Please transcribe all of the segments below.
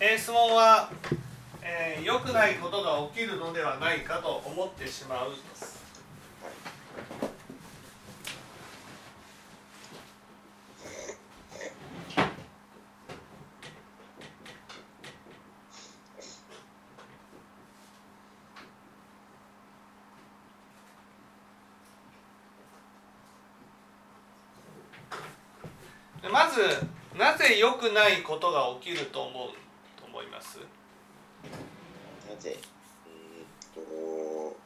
えー質問は、えー良くないことが起きるのではないかと思ってしまうです。まずなぜ良くないことが起きると思う？ます？なぜ？うーんと。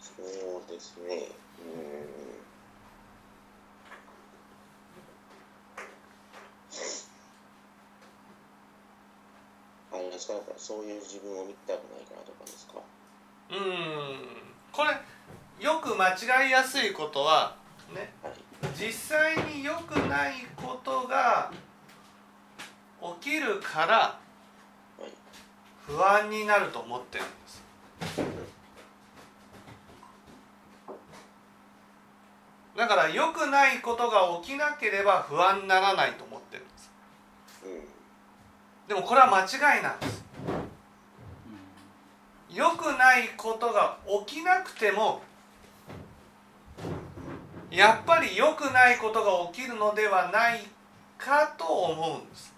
そうですね。うーん。あれですか？やっぱそういう自分を見たくないからとかですか？うーん。これよく間違いやすいことはねはい。実際に良くないことが起きるからはい。不安になると思ってるんです。だから良くないことが起きなければ不安にならないと思ってるんです。うんでもこれは間違いなんです。良くないことが起きなくてもやっぱり良くないことが起きるのではないかと思うんです。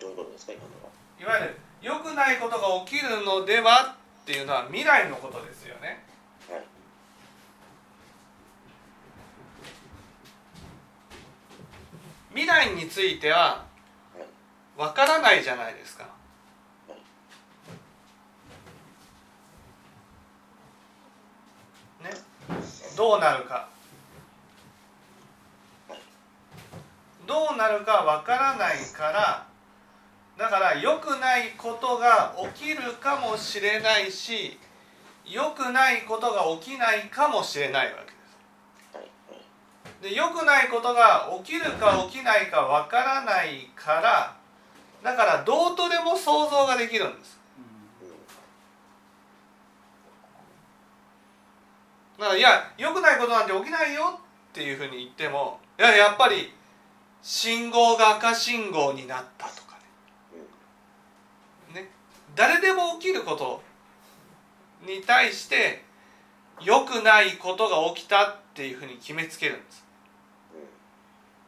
どういうことですか今のは？いわゆる良くないことが起きるのではっていうのは未来のことですよね。はい。未来についてははい。わからないじゃないですかどうなるか。どうなるかわからないからだから良くないことが起きるかもしれないし良くないことが起きないかもしれないわけです。で良くないことが起きるか起きないかわからないからだからどうとでも想像ができるんです。だからいや良くないことなんて起きないよっていうふうに言ってもいややっぱり信号が赤信号になったとかね。ね。誰でも起きることに対して良くないことが起きたっていうふうに決めつけるんです。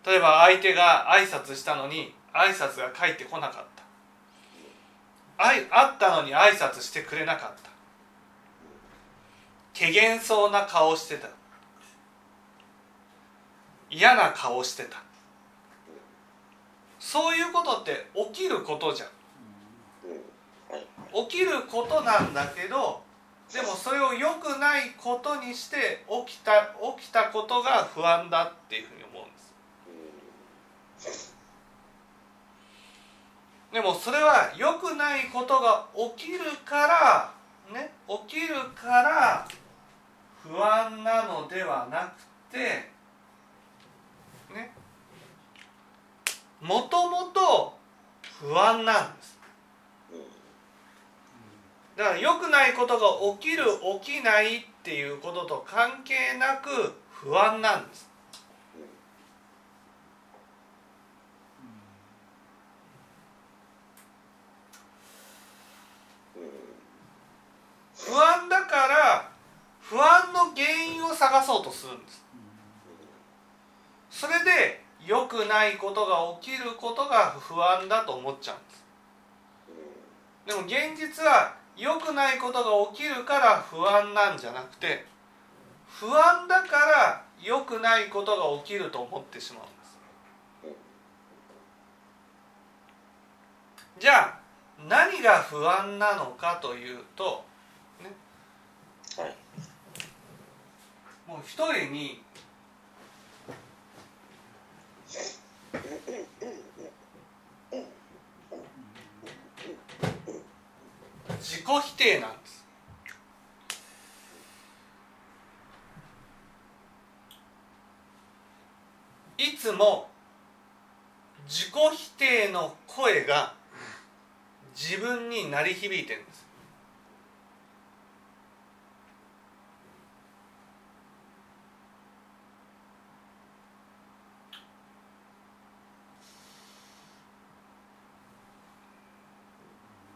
例えば相手が挨拶したのに挨拶が返ってこなかった。あ会ったのに挨拶してくれなかった。怪げんそうな顔してた。嫌な顔してた。そういうことって起きることじゃん。起きることなんだけどでもそれを良くないことにして起きた起きたことが不安だっていうふうに思うんです。でもそれは良くないことが起きるからね起きるから不安なのではなくてね。もともと不安なんです。だから良くないことが起きる起きないっていうことと関係なく不安なんです不安だから不安の原因を探そうとするんです。それで良くないことが起きることが不安だと思っちゃうんです。でも現実は良くないことが起きるから不安なんじゃなくて不安だから良くないことが起きると思ってしまうんです。じゃあ何が不安なのかというとはいもう一人に自己否定なんです。いつも自己否定の声が自分に鳴り響いてる。んです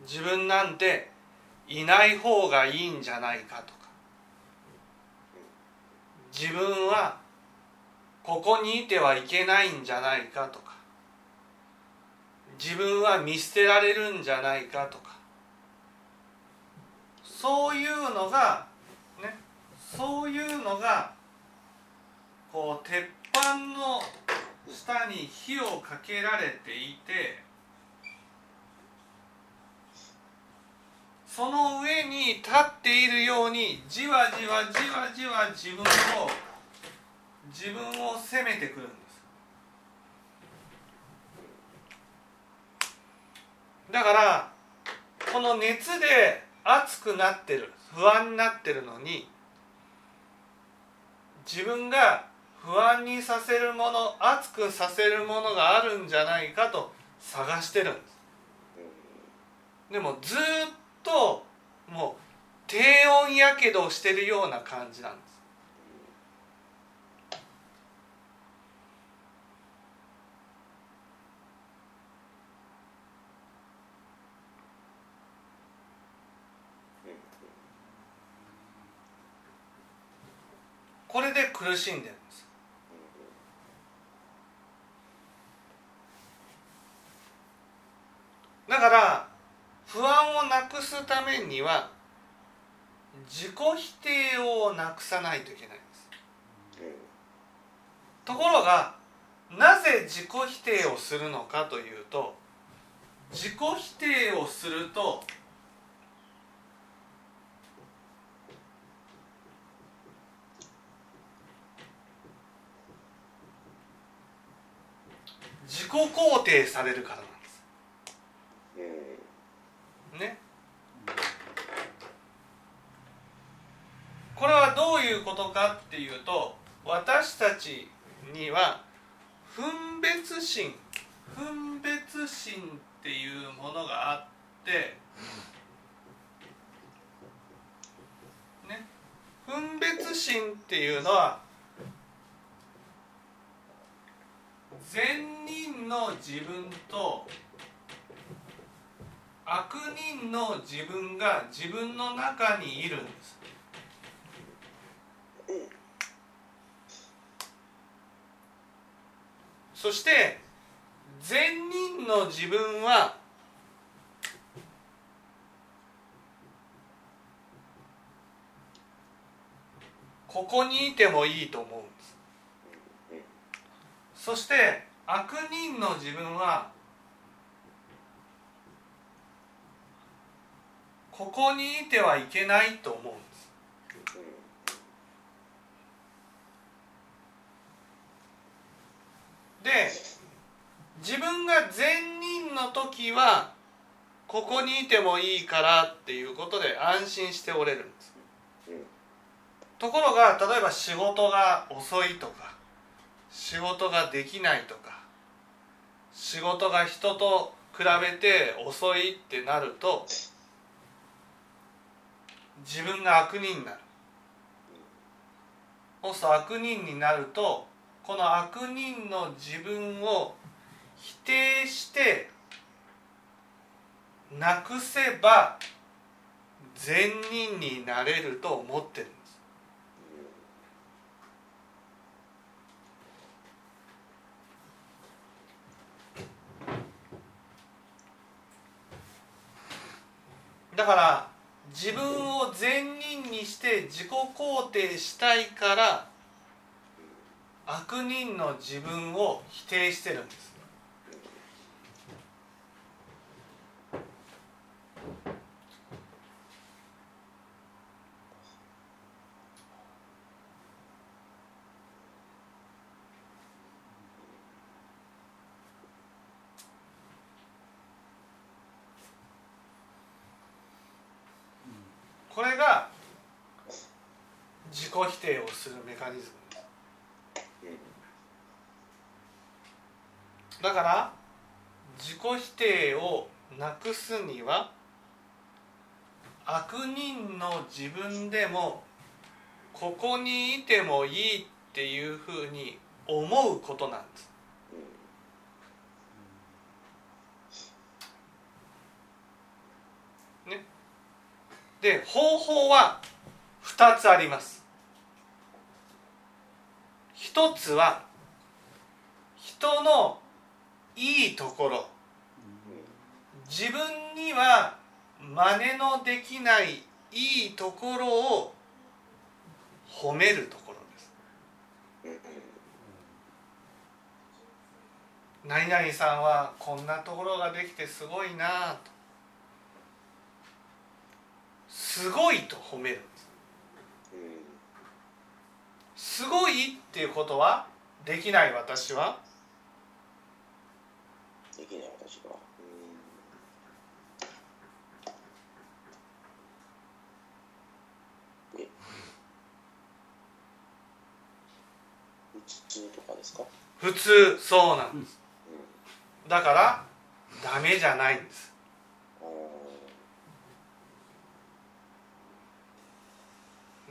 自分なんていない方がいいんじゃないかとか。自分はここにいてはいけないんじゃないかとか。自分は見捨てられるんじゃないかとか。そういうのがねそういうのがこう鉄板の下に火をかけられていてその上に立っているようにじわじわじわじわ自分を自分を責めてくるんです。だからこの熱で熱くなってる不安になってるのに自分が不安にさせるもの熱くさせるものがあるんじゃないかと探してるんです。でもずっともう低温やけどをしてるような感じなんです。これで苦しんでるんですだから不安をなくすためには自己否定をなくさないといけないんです。ところがなぜ自己否定をするのかというと自己否定をすると自己肯定されるからなんですねこれはどういうことかっていうと私たちには分別心分別心っていうものがあってね分別心っていうのは善人の自分と悪人の自分が自分の中にいるんです。そして善人の自分はここにいてもいいと思うんです。そして悪人の自分はここにいてはいけないと思うんですで自分が善人の時はここにいてもいいからっていうことで安心しておれるんです。ところが例えば仕事が遅いとか仕事ができないとか仕事が人と比べて遅いってなると自分が悪人になる。そうすると悪人になるとこの悪人の自分を否定してなくせば善人になれると思ってるんです。だから自分を善人にして自己肯定したいから悪人の自分を否定してるんです。これが自己否定をするメカニズムですだから自己否定をなくすには悪人の自分でもここにいてもいいっていうふうに思うことなんです。ね。で方法は2つあります。一つは人のいいところ。自分には真似のできないいいところを褒めるところです。何々さんはこんなところができてすごいなと。すごいと褒めるんです。すごいっていうことはできない私は。できない私は。う普通とかですか？普通そうなんです。だからダメじゃないんです。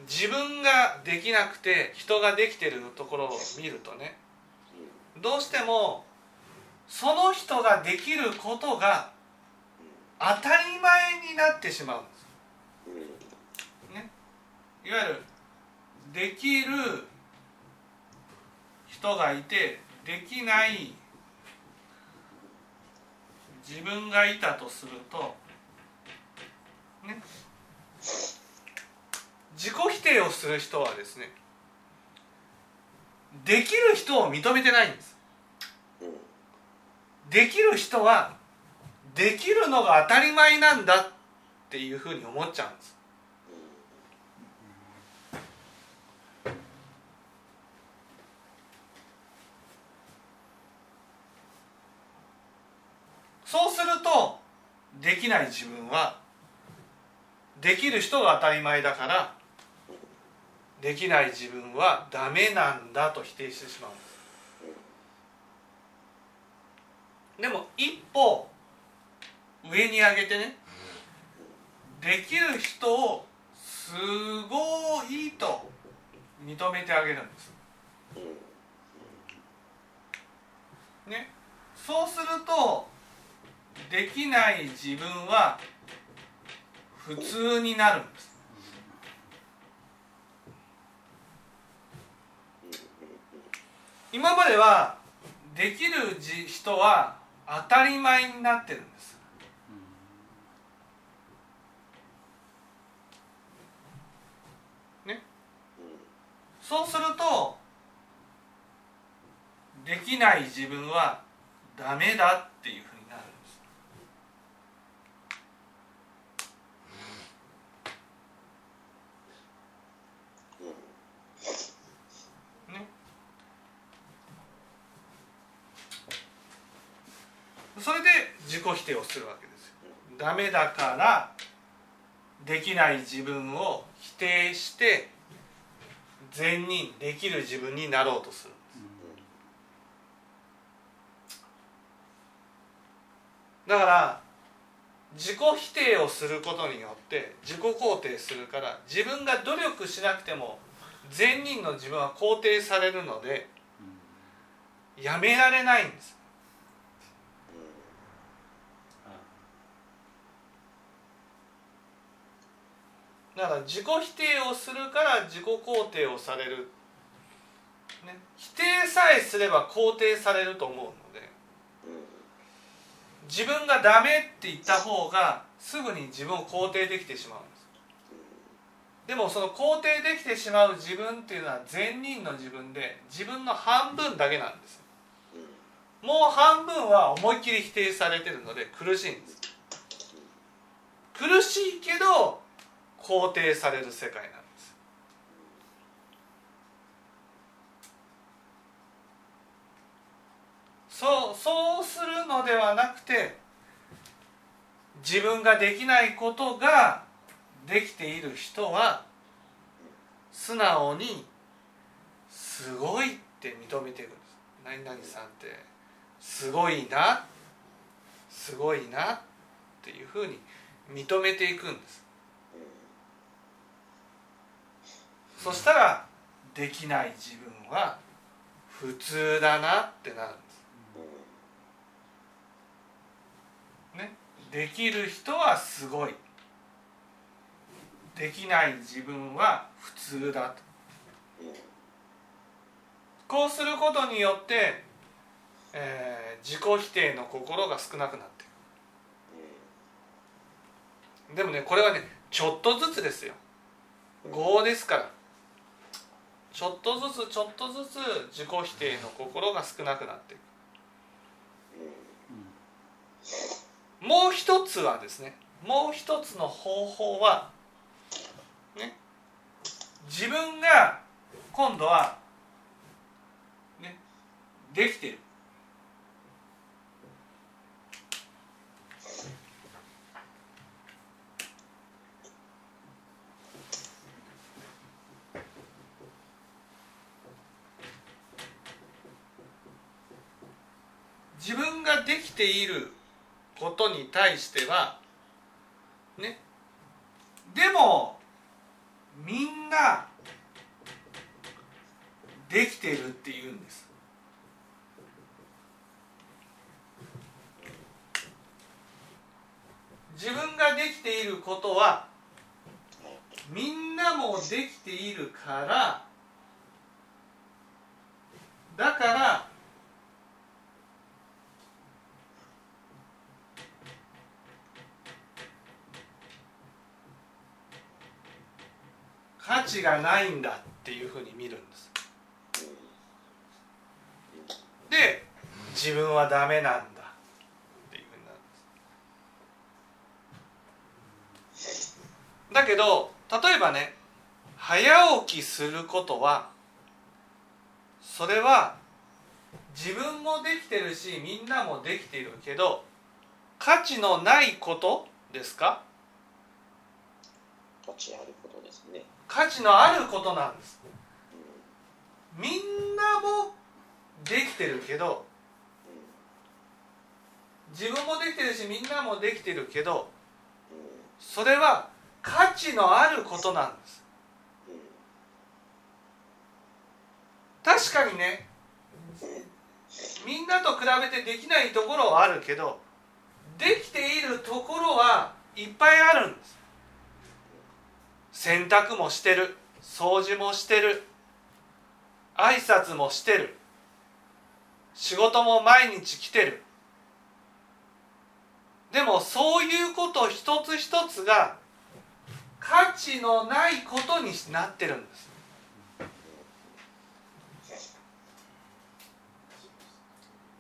自分ができなくて人ができてるところを見るとねどうしてもその人ができることが当たり前になってしまうんです。うん。いわゆるできる人がいてできない自分がいたとするとね。自己否定をする人はですねできる人を認めてないんです。うんできる人はできるのが当たり前なんだっていうふうに思っちゃうんです。そうするとできない自分はできる人が当たり前だからできない自分はダメなんだと否定してしまうんです。でも一歩上に上げてねできる人をすごいと認めてあげるんです。ね。そうするとできない自分は普通になるんです。今まではできるじ人は当たり前になってるんです。ね。そうするとできない自分はダメだっていうふうになるんですねそれで自己否定をするわけですよダメだからできない自分を否定して善人できる自分になろうとするだから自己否定をすることによって自己肯定するから自分が努力しなくても善人の自分は肯定されるのでやめられないんです。だから自己否定をするから自己肯定をされる、ね、否定さえすれば肯定されると思うので。自分がダメって言った方がすぐに自分を肯定できてしまうんです。でもその肯定できてしまう自分っていうのは善人の自分で自分の半分だけなんです。もう半分は思いっきり否定されてるので苦しいんです。苦しいけど肯定される世界なんです。そうそうするのではなくて自分ができないことができている人は素直に「すごい」って認めていくんです。何々さんってすごいなすごいなっていうふうに認めていくんです。そしたらできない自分は普通だなってなるんです。ね。できる人はすごい。できない自分は普通だと。こうすることによって、えー自己否定の心が少なくなっていくでもねこれはねちょっとずつですよ。業ですから。ちょっとずつちょっとずつ自己否定の心が少なくなっていく。もう一つはですねもう一つの方法はね自分が今度はねできてる自分ができていることに対してはねでもみんなできてるって言うんです。自分ができていることはみんなもできているからだから価値がないんだっていうふうに見るんです。で自分はダメなんだっていうふうになるんです。だけど例えばね早起きすることはそれは自分もできてるしみんなもできているけど価値のないことですか？価値あることですね。価値のあることなんですみんなもできてるけど自分もできてるしみんなもできてるけどそれは価値のあることなんです。確かにねみんなと比べてできないところはあるけどできているところはいっぱいあるんです。洗濯もしてる。掃除もしてる。挨拶もしてる。仕事も毎日来てる。でもそういうこと一つ一つが価値のないことになってるんです。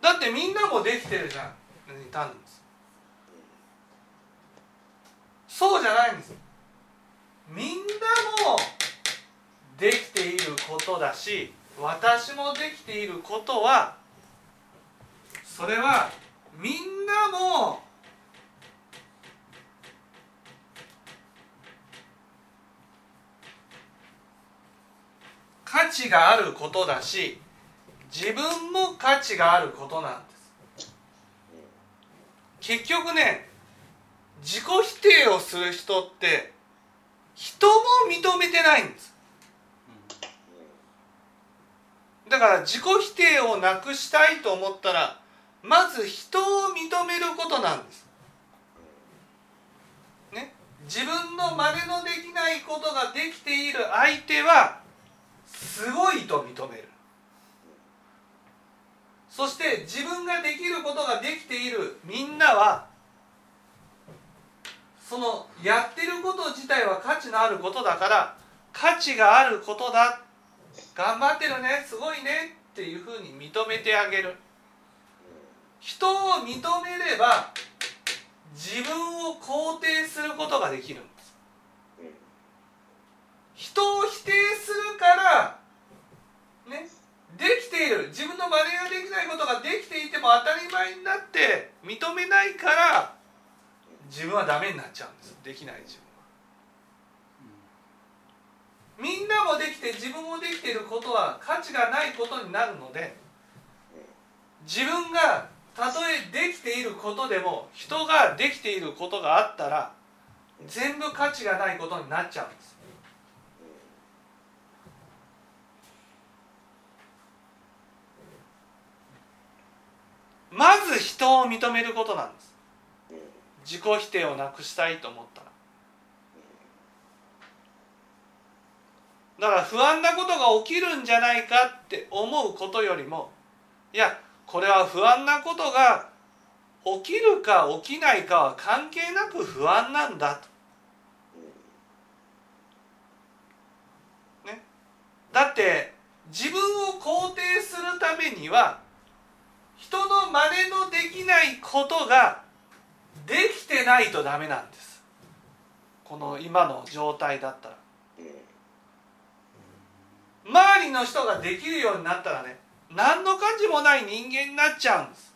だってみんなもできてるじゃん。いたんです。そうじゃないんです。みんなもできていることだし私もできていることはそれはみんなも価値があることだし自分も価値があることなんです。結局ね自己否定をする人って人も認めてないんです。だから自己否定をなくしたいと思ったらまず人を認めることなんです。ね。自分の真似のできないことができている相手はすごいと認める。そして自分ができることができているみんなはそのやってること自体は価値のあることだから価値があることだ。頑張ってるね。すごいねっていうふうに認めてあげる。人を認めれば自分を肯定することができるんです。人を否定するからねできている。自分の真似ができないことができていても当たり前になって認めないから自分はダメになっちゃうんです。できない自分。はみんなもできて自分もできていることは価値がないことになるので自分がたとえできていることでも人ができていることがあったら全部価値がないことになっちゃうんです。まず人を認めることなんです。自己否定をなくしたいと思ったらだから不安なことが起きるんじゃないかって思うことよりもいやこれは不安なことが起きるか起きないかは関係なく不安なんだと。ね、だって自分を肯定するためには人の真似のできないことができてないとダメなんです。この今の状態だったら。周りの人ができるようになったらね何の感じもない人間になっちゃうんです。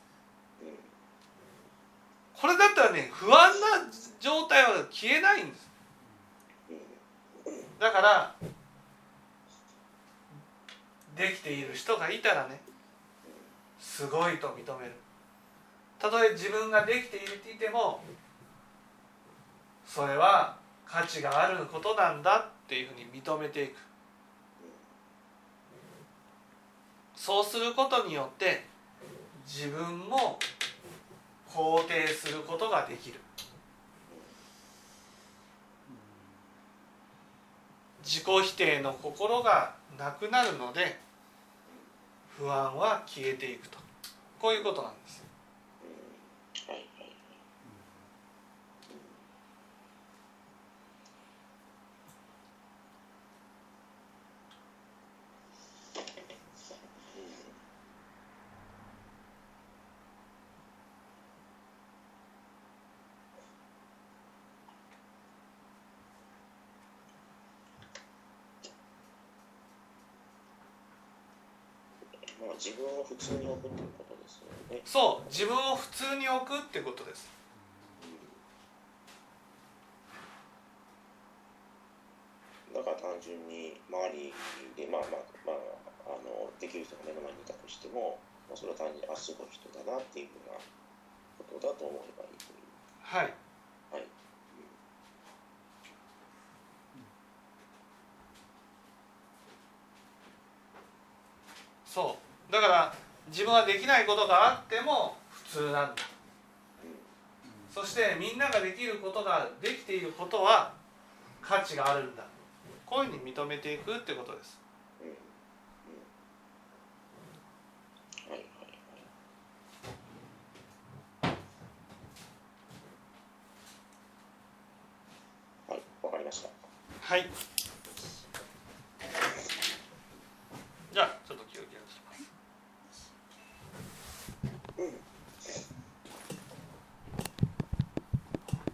これだったらね不安な状態は消えないんです。だからできている人がいたらねすごいと認める。たとえ自分ができていてもそれは価値があることなんだっていうふうに認めていく。そうすることによって自分も肯定することができる。自己否定の心がなくなるので不安は消えていくと。こういうことなんですまあ自分を普通に置くっていうことですよね。そう自分を普通に置くってことですだから単純に周りでまあまあまああのできる人が目の前にいたとしても、まあ、それは単純にあすごい人だなっていうふうなことだと思えばいいという。はいはい。そうだから自分はできないことがあっても普通なんだ。そしてみんなができることができていることは価値があるんだ。こういうふうに認めていくってことです。